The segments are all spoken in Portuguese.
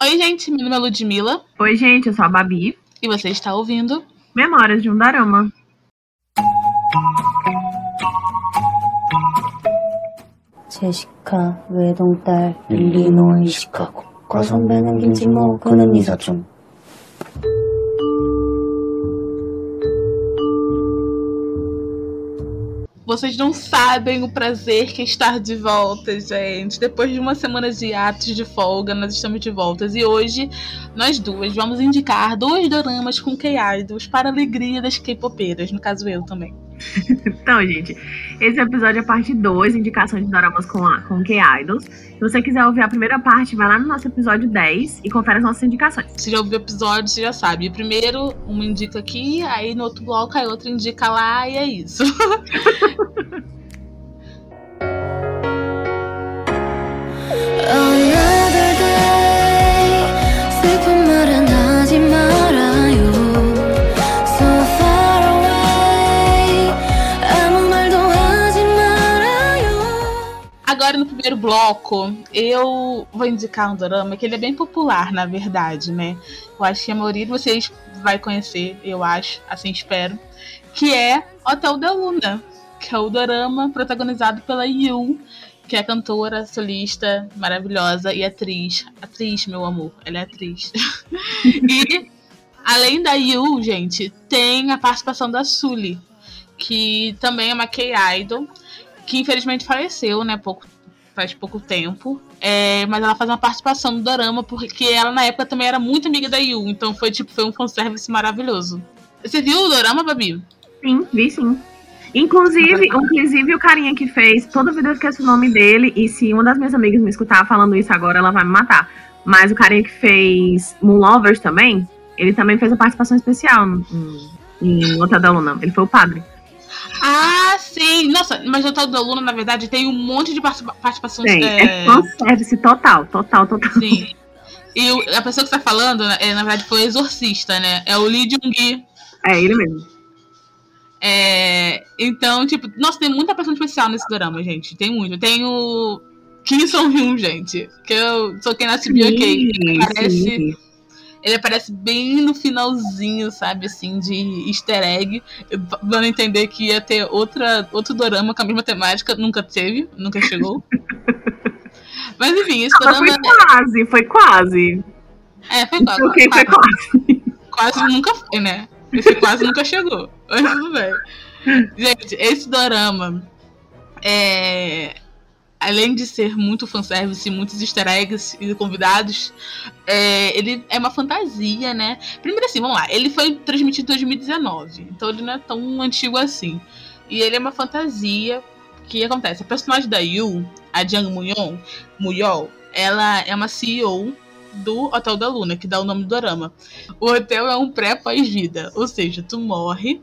Oi, gente, meu nome é Ludmilla. Oi, gente, eu sou a Babi. E você está ouvindo Memórias de um Darama. 제시카 외동딸 일리노이 시카고 과선배는 김진모 그는 이사촌 Vocês não sabem o prazer que é estar de volta, gente. Depois de uma semana de atos de folga, nós estamos de volta. E hoje, nós duas vamos indicar dois doramas com K-Idols para a alegria das K-popeiras. No caso, eu também. Então, gente, esse episódio é parte 2, indicação de doramas com, a, com K-Idols. Se você quiser ouvir a primeira parte, vai lá no nosso episódio 10 e confere as nossas indicações. Se já ouviu o episódio, você já sabe. Primeiro, uma indica aqui, aí no outro bloco, aí outra indica lá, e é isso. Agora, no primeiro bloco, eu vou indicar um drama que ele é bem popular, na verdade, né? Eu acho que a maioria de vocês vai conhecer, eu acho, assim espero, que é Hotel da Luna, que é o drama protagonizado pela Yu, que é cantora, solista, maravilhosa e atriz. Atriz, meu amor, ela é atriz. e além da Yu, gente, tem a participação da Sully, que também é uma K-idol, que infelizmente faleceu, né, pouco, faz pouco tempo. É, mas ela faz uma participação no Dorama, porque ela na época também era muito amiga da Yu, então foi tipo, foi um fanservice maravilhoso. Você viu o Dorama, Babi? Sim, vi sim. Inclusive, inclusive o carinha que fez, toda vida eu esqueço o nome dele, e se uma das minhas amigas me escutar falando isso agora, ela vai me matar. Mas o carinha que fez Moon Lovers também, ele também fez a participação especial em, Hotel da Luna. Ele foi o padre. Ah, sim! Nossa, mas o Hotel da Luna, na verdade, tem um monte de participação. Tem, é, é fanservice total, total, total. Sim. E o, a pessoa que está falando, é, na verdade, foi o exorcista, né? É o Lee Jung-gi. É, ele mesmo. É, então, tipo, nossa, tem muita pessoa especial nesse drama, gente. Tem muito. Tem o Kim Song Hyun, gente. Que eu sou quem nasce BK. Ele aparece. Ele aparece bem no finalzinho, sabe, assim, de easter egg, dando a entender que ia ter outra, outro dorama com a mesma temática. Nunca teve, nunca chegou. Mas enfim, esse dorama. Foi quase, foi quase. É, foi quase. Okay, quase. Foi quase. Quase nunca foi, né? Esse quase nunca chegou. Mas tudo bem. Gente, esse dorama é. Além de ser muito fanservice, muitos easter eggs e convidados, é, ele é uma fantasia, né? Primeiro assim, vamos lá, ele foi transmitido em 2019, então ele não é tão antigo assim. E ele é uma fantasia que acontece. A personagem da Yu, a Jang Muyon, Muyol, ela é uma CEO do Hotel da Luna, que dá o nome do dorama. O hotel é um pré-pós-vida, ou seja, tu morre,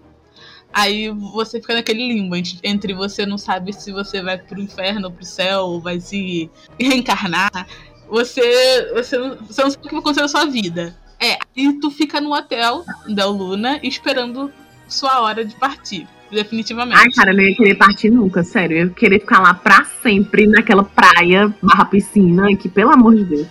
aí você fica naquele limbo entre você não sabe se você vai pro inferno ou pro céu, ou vai se reencarnar. Você, você, não, você não sabe o que vai acontecer na sua vida. É, e tu fica no hotel da Luna esperando sua hora de partir. Definitivamente. Ai, cara, eu não ia querer partir nunca, sério. Eu ia querer ficar lá pra sempre naquela praia barra piscina, que pelo amor de Deus.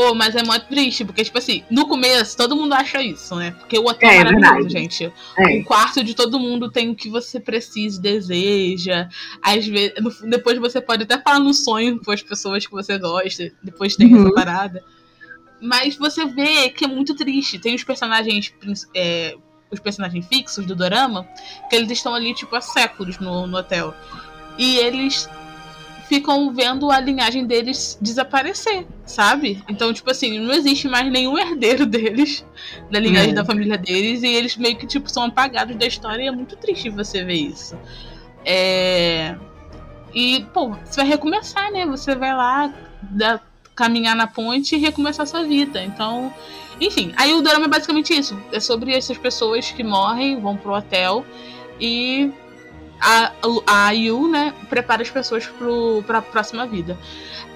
Oh, mas é muito triste, porque, tipo assim, no começo todo mundo acha isso, né? Porque o hotel é, é maravilhoso, gente. É. O quarto de todo mundo tem o que você precisa, deseja. Às vezes, depois você pode até falar no sonho com as pessoas que você gosta. Depois tem uhum. essa parada. Mas você vê que é muito triste. Tem os personagens. É, os personagens fixos do Dorama, que eles estão ali, tipo, há séculos no, no hotel. E eles ficam vendo a linhagem deles desaparecer, sabe? Então, tipo assim, não existe mais nenhum herdeiro deles, da linhagem é. da família deles, e eles meio que, tipo, são apagados da história, e é muito triste você ver isso. É... E, pô, você vai recomeçar, né? Você vai lá da... caminhar na ponte e recomeçar sua vida. Então, enfim, aí o drama é basicamente isso. É sobre essas pessoas que morrem, vão pro hotel e a, a Yu, né, prepara as pessoas para a próxima vida.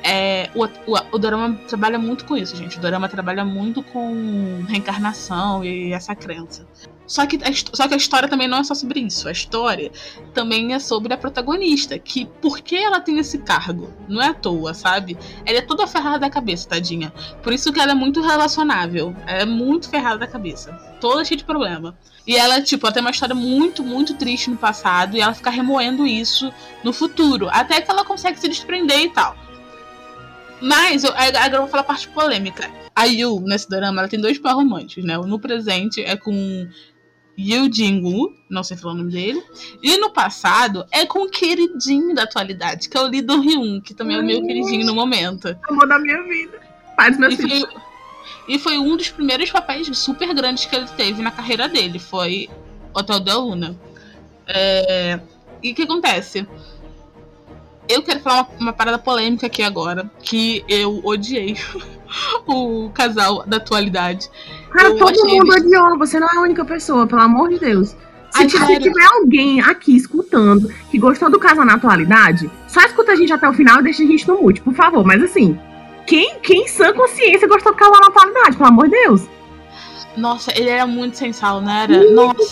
É, o, o, o Dorama trabalha muito com isso, gente. O Dorama trabalha muito com reencarnação e essa crença. Só que, a, só que a história também não é só sobre isso. A história também é sobre a protagonista. Que por que ela tem esse cargo? Não é à toa, sabe? Ela é toda ferrada da cabeça, tadinha. Por isso que ela é muito relacionável. Ela é muito ferrada da cabeça. Toda cheia de problema. E ela, tipo, ela tem uma história muito, muito triste no passado. E ela fica remoendo isso no futuro. Até que ela consegue se desprender e tal. Mas, agora eu vou falar a parte polêmica. A Yu, nesse drama, ela tem dois par românticos, né? No presente é com Yu Jingwoo, não sei falar o nome dele. E no passado é com o queridinho da atualidade, que é o Lee Do Hyun, que também é o meu queridinho no momento. Amor da minha vida. Faz meu e foi, e foi um dos primeiros papéis super grandes que ele teve na carreira dele. Foi Hotel da Luna. É... E o que acontece? Eu quero falar uma, uma parada polêmica aqui agora, que eu odiei o casal da atualidade. Cara, eu todo mundo eles... odiou, você não é a única pessoa, pelo amor de Deus. Se, se tiver alguém aqui escutando que gostou do casal na atualidade, só escuta a gente até o final e deixa a gente no mute, por favor. Mas assim, quem, quem sã consciência gostou do casal na atualidade, pelo amor de Deus? Nossa, ele era muito sensal, né? Era? Muito Nossa.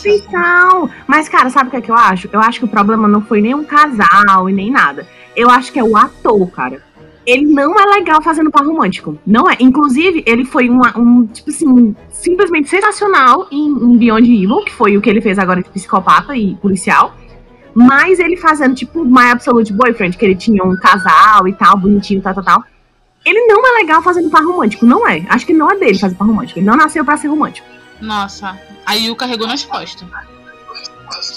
Mas, cara, sabe o que é que eu acho? Eu acho que o problema não foi nem um casal e nem nada. Eu acho que é o ator, cara ele não é legal fazendo par romântico. Não é. Inclusive, ele foi uma, um, tipo assim, simplesmente sensacional em, em Beyond Evil, que foi o que ele fez agora de psicopata e policial. Mas ele fazendo, tipo, My Absolute Boyfriend, que ele tinha um casal e tal, bonitinho, tal, tal, tal. Ele não é legal fazendo par romântico, não é. Acho que não é dele fazer par romântico. Ele não nasceu para ser romântico. Nossa, aí o carregou nas costas.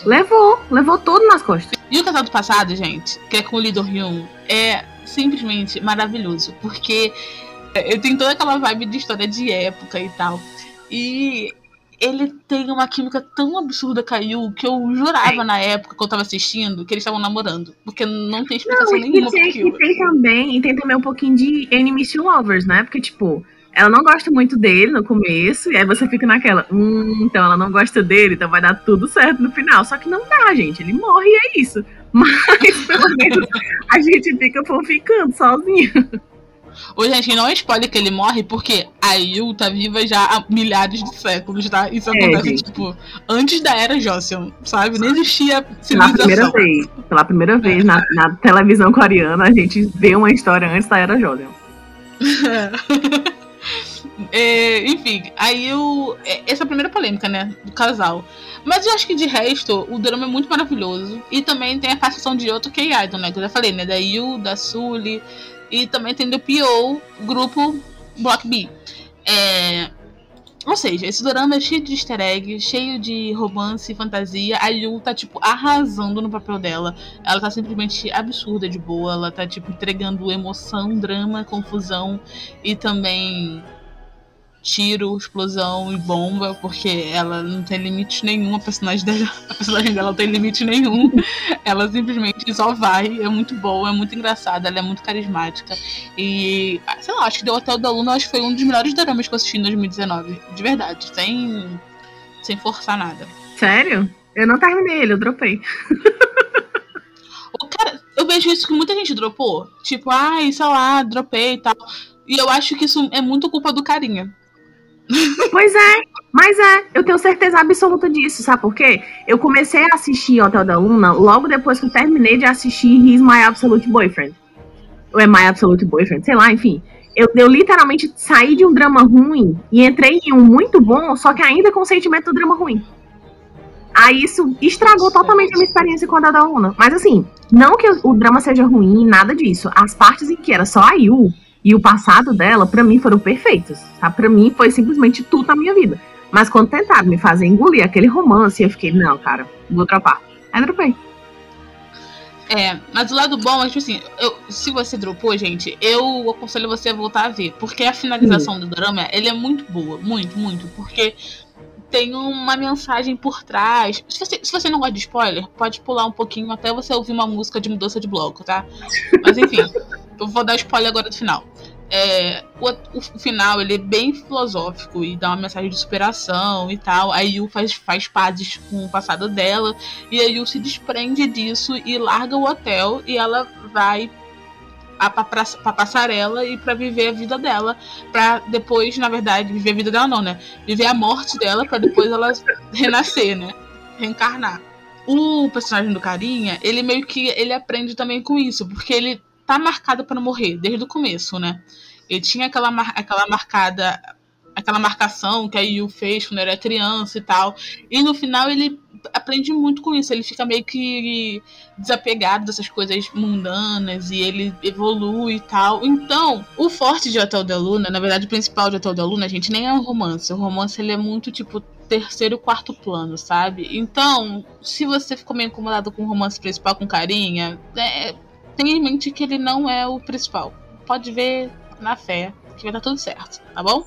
Levou, levou todo nas costas. E o casal do passado, gente, que é com o Lee Do Hyun, é simplesmente maravilhoso, porque eu tenho toda aquela vibe de história de época e tal. E ele tem uma química tão absurda Yu que eu jurava na época que eu tava assistindo que eles estavam namorando. Porque não tem explicação não, nenhuma tem, e tem também E tem também um pouquinho de Enemies to Lovers, né? Porque, tipo, ela não gosta muito dele no começo, e aí você fica naquela, hum, então ela não gosta dele, então vai dar tudo certo no final. Só que não dá, gente. Ele morre e é isso. Mas pelo menos a gente fica ficando sozinho. Ô, gente, não é spoiler que ele morre, porque a Yu tá viva já há milhares de séculos, tá? Isso é, acontece, gente. tipo, antes da era Joseon, sabe? Nem existia civilização. Pela primeira vez, pela primeira vez é. na, na, televisão coreana, a gente vê uma história antes da era Joseon. É, enfim, aí eu. É, essa é a primeira polêmica, né? Do casal. Mas eu acho que de resto, o drama é muito maravilhoso. E também tem a participação de outro K-Idol, né? Que eu já falei, né? Da Yu, da Sully. E também tem do P.O., grupo Block B. É... Ou seja, esse drama é cheio de easter egg, cheio de romance e fantasia. A Yu tá, tipo, arrasando no papel dela. Ela tá simplesmente absurda de boa. Ela tá, tipo, entregando emoção, drama, confusão e também tiro, explosão e bomba, porque ela não tem limite nenhum, a personagem dela, a personagem dela não tem limite nenhum. ela simplesmente só vai, é muito boa, é muito engraçada, ela é muito carismática. E, sei lá, acho que The Hotel da Luna acho que foi um dos melhores dramas que eu assisti em 2019. De verdade, sem, sem forçar nada. Sério? Eu não terminei ele, eu dropei. o cara, eu vejo isso que muita gente dropou. Tipo, ai, sei lá, dropei e tal. E eu acho que isso é muito culpa do carinha. Pois é, mas é, eu tenho certeza absoluta disso, sabe por quê? Eu comecei a assistir Hotel da Luna logo depois que eu terminei de assistir He's My Absolute Boyfriend. Ou é My Absolute Boyfriend, sei lá, enfim. Eu, eu literalmente saí de um drama ruim e entrei em um muito bom, só que ainda com o sentimento do drama ruim. Aí isso estragou totalmente a minha experiência com a da Luna. Mas assim, não que o drama seja ruim, nada disso. As partes em que era só a Yu, e o passado dela, para mim, foram perfeitos. Tá? Para mim, foi simplesmente tudo na minha vida. Mas quando tentaram me fazer engolir aquele romance, eu fiquei, não, cara, vou dropar. Aí dropei. É, mas o lado bom é tipo assim, eu, se você dropou, gente, eu aconselho você a voltar a ver. Porque a finalização do drama, ele é muito boa. Muito, muito. Porque tem uma mensagem por trás. Se você, se você não gosta de spoiler, pode pular um pouquinho até você ouvir uma música de mudança de bloco, tá? Mas enfim, eu vou dar spoiler agora do final. É, o, o, final ele é bem filosófico e dá uma mensagem de superação e tal. A Yu faz, faz pazes com o passado dela e a Yu se desprende disso e larga o hotel e ela vai a, pra, pra passarela e para viver a vida dela. para depois, na verdade, viver a vida dela não, né? Viver a morte dela para depois ela renascer, né? Reencarnar. O personagem do carinha, ele meio que ele aprende também com isso, porque ele tá marcado para morrer desde o começo, né? Ele tinha aquela, mar aquela marcada aquela marcação que a Yu fez quando era criança e tal. E no final ele aprende muito com isso. Ele fica meio que desapegado dessas coisas mundanas e ele evolui e tal. Então, o forte de Hotel da Luna, na verdade, o principal de Hotel da Luna, gente, nem é um romance. O romance ele é muito tipo terceiro, quarto plano, sabe? Então, se você ficou meio incomodado com o romance principal com carinha, é, tenha em mente que ele não é o principal. Pode ver na fé que vai dar tudo certo, tá bom?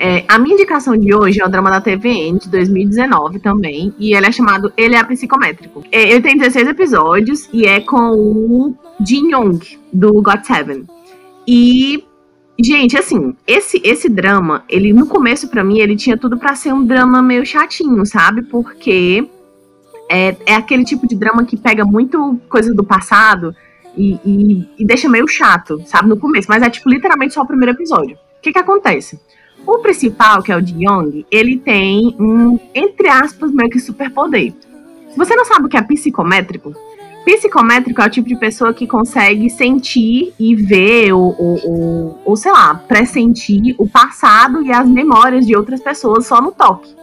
É, a minha indicação de hoje é o drama da TVN de 2019 também, e ele é chamado Ele é Psicométrico. É, ele tem 16 episódios e é com o Jin Young, do God Seven. E, gente, assim, esse, esse drama, ele no começo para mim, ele tinha tudo para ser um drama meio chatinho, sabe? Porque é, é aquele tipo de drama que pega muito coisa do passado e, e, e deixa meio chato, sabe? No começo, mas é tipo literalmente só o primeiro episódio. O que que acontece? O principal, que é o de Young, ele tem um, entre aspas, meio que superpoder. Se você não sabe o que é psicométrico, psicométrico é o tipo de pessoa que consegue sentir e ver, ou, ou, ou, ou sei lá, pressentir o passado e as memórias de outras pessoas só no toque.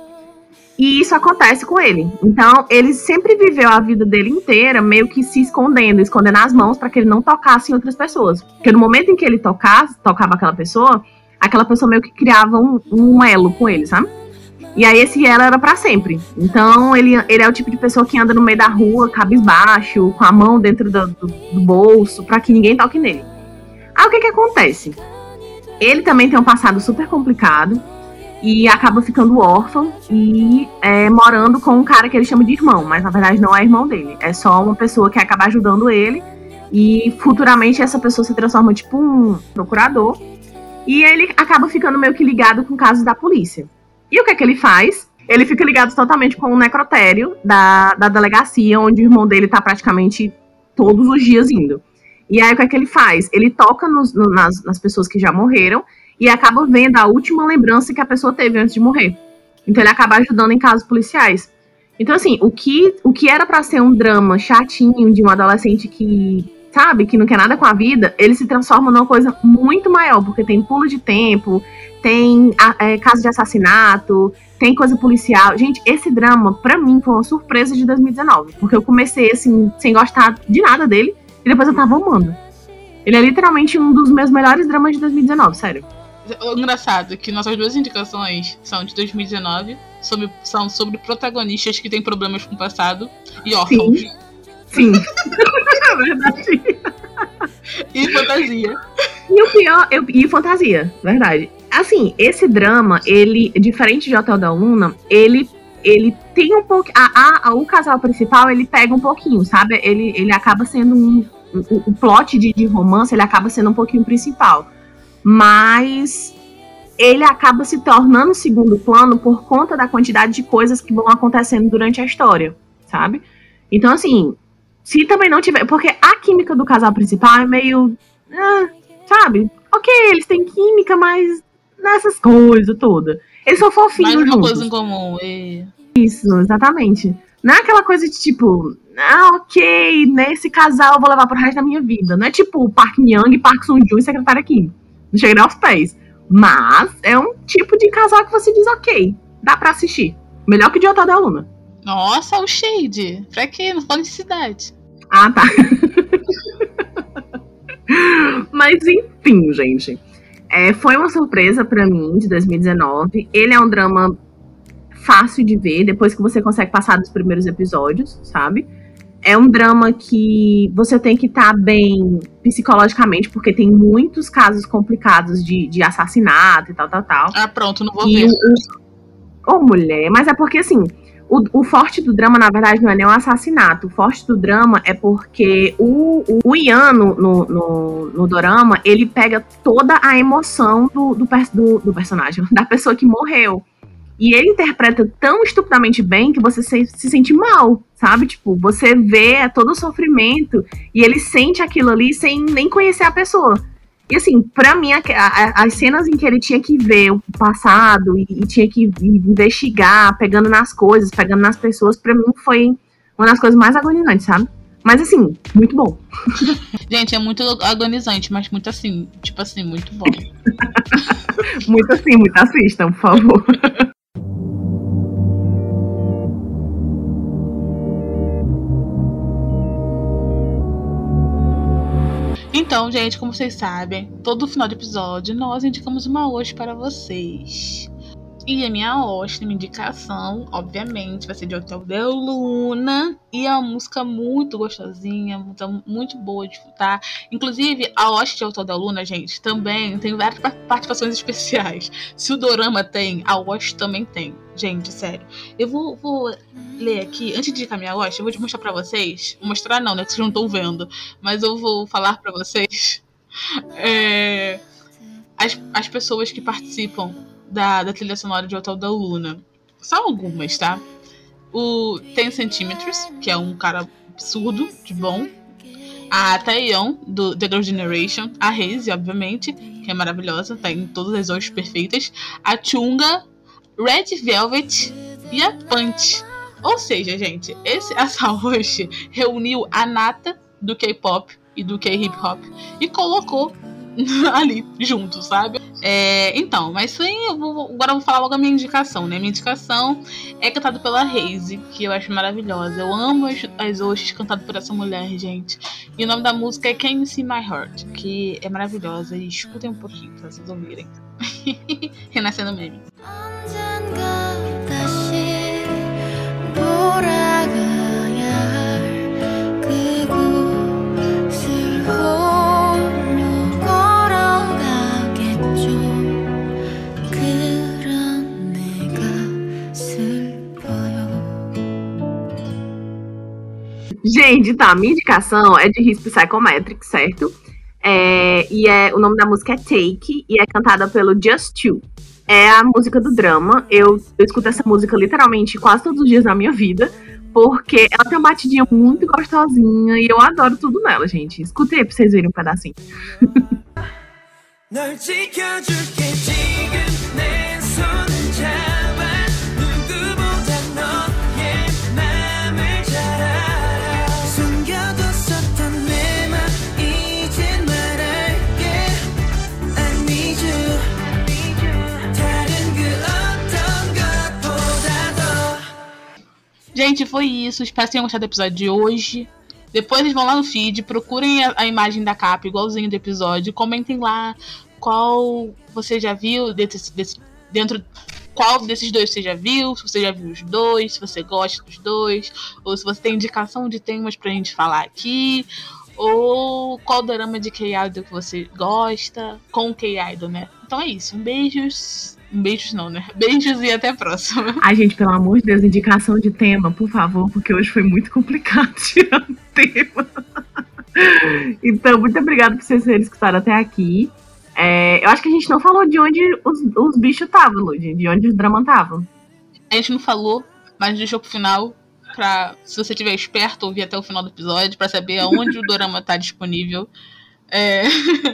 E isso acontece com ele. Então, ele sempre viveu a vida dele inteira meio que se escondendo, escondendo as mãos para que ele não tocasse em outras pessoas. Porque no momento em que ele tocasse, tocava aquela pessoa, aquela pessoa meio que criava um, um elo com ele, sabe? E aí esse elo era para sempre. Então ele, ele é o tipo de pessoa que anda no meio da rua, cabisbaixo, com a mão dentro do, do, do bolso, para que ninguém toque nele. Aí o que que acontece? Ele também tem um passado super complicado e acaba ficando órfão e é, morando com um cara que ele chama de irmão, mas na verdade não é irmão dele. É só uma pessoa que acaba ajudando ele e futuramente essa pessoa se transforma tipo um procurador e ele acaba ficando meio que ligado com casos da polícia. E o que é que ele faz? Ele fica ligado totalmente com o necrotério da, da delegacia, onde o irmão dele tá praticamente todos os dias indo. E aí o que é que ele faz? Ele toca nos, no, nas, nas pessoas que já morreram e acaba vendo a última lembrança que a pessoa teve antes de morrer. Então ele acaba ajudando em casos policiais. Então, assim, o que, o que era para ser um drama chatinho de um adolescente que sabe, que não quer nada com a vida, ele se transforma numa coisa muito maior, porque tem pulo de tempo, tem é, caso de assassinato, tem coisa policial. Gente, esse drama, para mim, foi uma surpresa de 2019, porque eu comecei, assim, sem gostar de nada dele, e depois eu tava amando. Ele é literalmente um dos meus melhores dramas de 2019, sério. O engraçado é que nossas duas indicações são de 2019, sobre, são sobre protagonistas que têm problemas com o passado e órfãos. Sim. Sim. é verdade. E fantasia. E o pior, eu, e fantasia, verdade. Assim, esse drama, ele, diferente de Hotel da Luna, ele ele tem um pouco. A, a, o casal principal, ele pega um pouquinho, sabe? Ele, ele acaba sendo um. O, o plot de, de romance, ele acaba sendo um pouquinho principal. Mas ele acaba se tornando segundo plano por conta da quantidade de coisas que vão acontecendo durante a história, sabe? Então, assim, se também não tiver. Porque a química do casal principal é meio. Ah, sabe? Ok, eles têm química, mas nessas coisas todas. Eles são fofinhos. Mais uma coisa em comum. E... Isso, exatamente. Não é aquela coisa de tipo, ah, ok, nesse casal eu vou levar pro resto da minha vida. Não é tipo Park Myung, Park Sung Joon e Secretária Kim. Não chega nem aos pés. Mas é um tipo de casal que você diz, ok, dá pra assistir. Melhor que de Hotel da Luna. Nossa, o Shade. Pra quê? Não fala de cidade. Ah, tá. Mas enfim, gente. É, foi uma surpresa para mim de 2019. Ele é um drama fácil de ver depois que você consegue passar dos primeiros episódios, sabe? É um drama que você tem que estar tá bem psicologicamente, porque tem muitos casos complicados de, de assassinato e tal, tal, tal. Ah, pronto, não vou e ver. Ô, oh, mulher, mas é porque assim, o, o, forte do drama, na verdade, não é nem um assassinato. O forte do drama é porque o, o, o Ian, no, no, no, no, dorama, ele pega toda a emoção do, do, do, do personagem, da pessoa que morreu. E ele interpreta tão estupidamente bem que você se, se, sente mal, sabe? Tipo, você vê todo o sofrimento e ele sente aquilo ali sem nem conhecer a pessoa. E assim, pra mim, a, a, as cenas em que ele tinha que ver o passado e, e, tinha que investigar, pegando nas coisas, pegando nas pessoas, pra mim foi uma das coisas mais agonizantes, sabe? Mas assim, muito bom. Gente, é muito agonizante, mas muito assim, tipo assim, muito bom. muito assim, muito assistam, por favor. Então, gente, como vocês sabem, todo final de episódio nós indicamos uma hoje para vocês. E a minha minha indicação, obviamente, vai ser de Hotel de Luna. E é uma música muito gostosinha, muito, muito boa de escutar. Inclusive, a host de Hotel de Luna, gente, também tem várias participações especiais. Se o Dorama tem, a host também tem. Gente, sério. Eu vou, vou ler aqui, antes de indicar minha host, eu vou mostrar pra vocês. Mostrar não, né? Que vocês não estão vendo. Mas eu vou falar pra vocês. É, as, as pessoas que participam da, da trilha sonora de Hotel da Luna. São algumas, tá? O 10 Centímetros, que é um cara absurdo de bom. A Taeyeon, do The Girl Generation. A Haze, obviamente, que é maravilhosa, tá em todas as horas perfeitas. A Chunga, Red Velvet e a Punch. Ou seja, gente, esse, essa host reuniu a nata do K-pop e do K-hip hop e colocou ali junto, sabe? É, então, mas sim, eu vou, agora eu vou falar logo a minha indicação, né? Minha indicação é cantada pela Reise, que eu acho maravilhosa. Eu amo as, as hosts cantadas por essa mulher, gente. E o nome da música é Can See My Heart, que é maravilhosa. E escutem um pouquinho pra vocês ouvirem. Renascendo meme. Gente, tá, minha indicação é de Risp Psychometric, certo? É, e é, o nome da música é Take e é cantada pelo Just Two. É a música do drama. Eu, eu escuto essa música literalmente quase todos os dias da minha vida, porque ela tem uma batidinha muito gostosinha e eu adoro tudo nela, gente. Escutei pra vocês verem um pedacinho. Gente, foi isso. Espero que tenham gostado do episódio de hoje. Depois eles vão lá no feed, procurem a, a imagem da capa igualzinho do episódio. Comentem lá qual você já viu desse, desse, dentro. Qual desses dois você já viu? Se você já viu os dois, se você gosta dos dois, ou se você tem indicação de temas pra gente falar aqui, ou qual drama de K-Idol que você gosta, com K-Idol, né? Então é isso. Um beijos. Beijos não, né? Beijos e até a próxima. Ai, gente, pelo amor de Deus, indicação de tema, por favor, porque hoje foi muito complicado tirar o tema. então, muito obrigada por vocês terem escutado até aqui. É, eu acho que a gente não falou de onde os, os bichos estavam, Lud, de onde os dramas estavam. A gente não falou, mas deixou pro final, pra, se você tiver esperto, ouvir até o final do episódio, para saber aonde o drama tá disponível. É...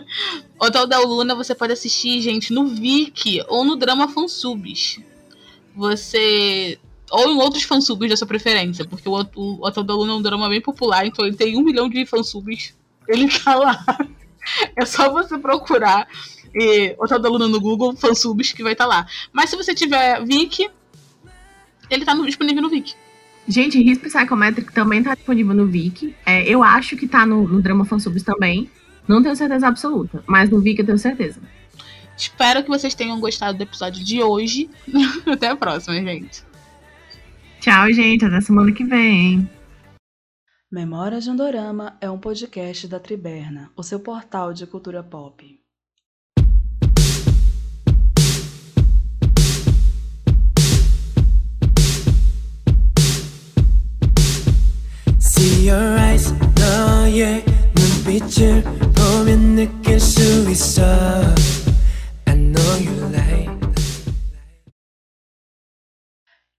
Hotel da Luna você pode assistir, gente, no Viki ou no Drama Fansubs. Você. Ou em outros fansubs da sua preferência, porque o, o Hotel da Luna é um drama bem popular, então ele tem um milhão de fansubs. Ele tá lá. É só você procurar e, Hotel da Luna no Google, fansubs, que vai estar tá lá. Mas se você tiver Viki, ele tá no, disponível no Viki. Gente, Risp Psychometric também tá disponível no Viki. É, eu acho que tá no, no Drama Fansubs também. Não tenho certeza absoluta, mas no Vika eu tenho certeza. Espero que vocês tenham gostado do episódio de hoje. Até a próxima, gente. Tchau, gente. Até semana que vem. Memórias de Andorama é um podcast da Triberna, o seu portal de cultura pop. See your eyes, oh yeah. 빛을 보면 느낄 수 있어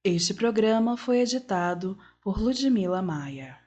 Este programa foi editado por Ludmila Maia.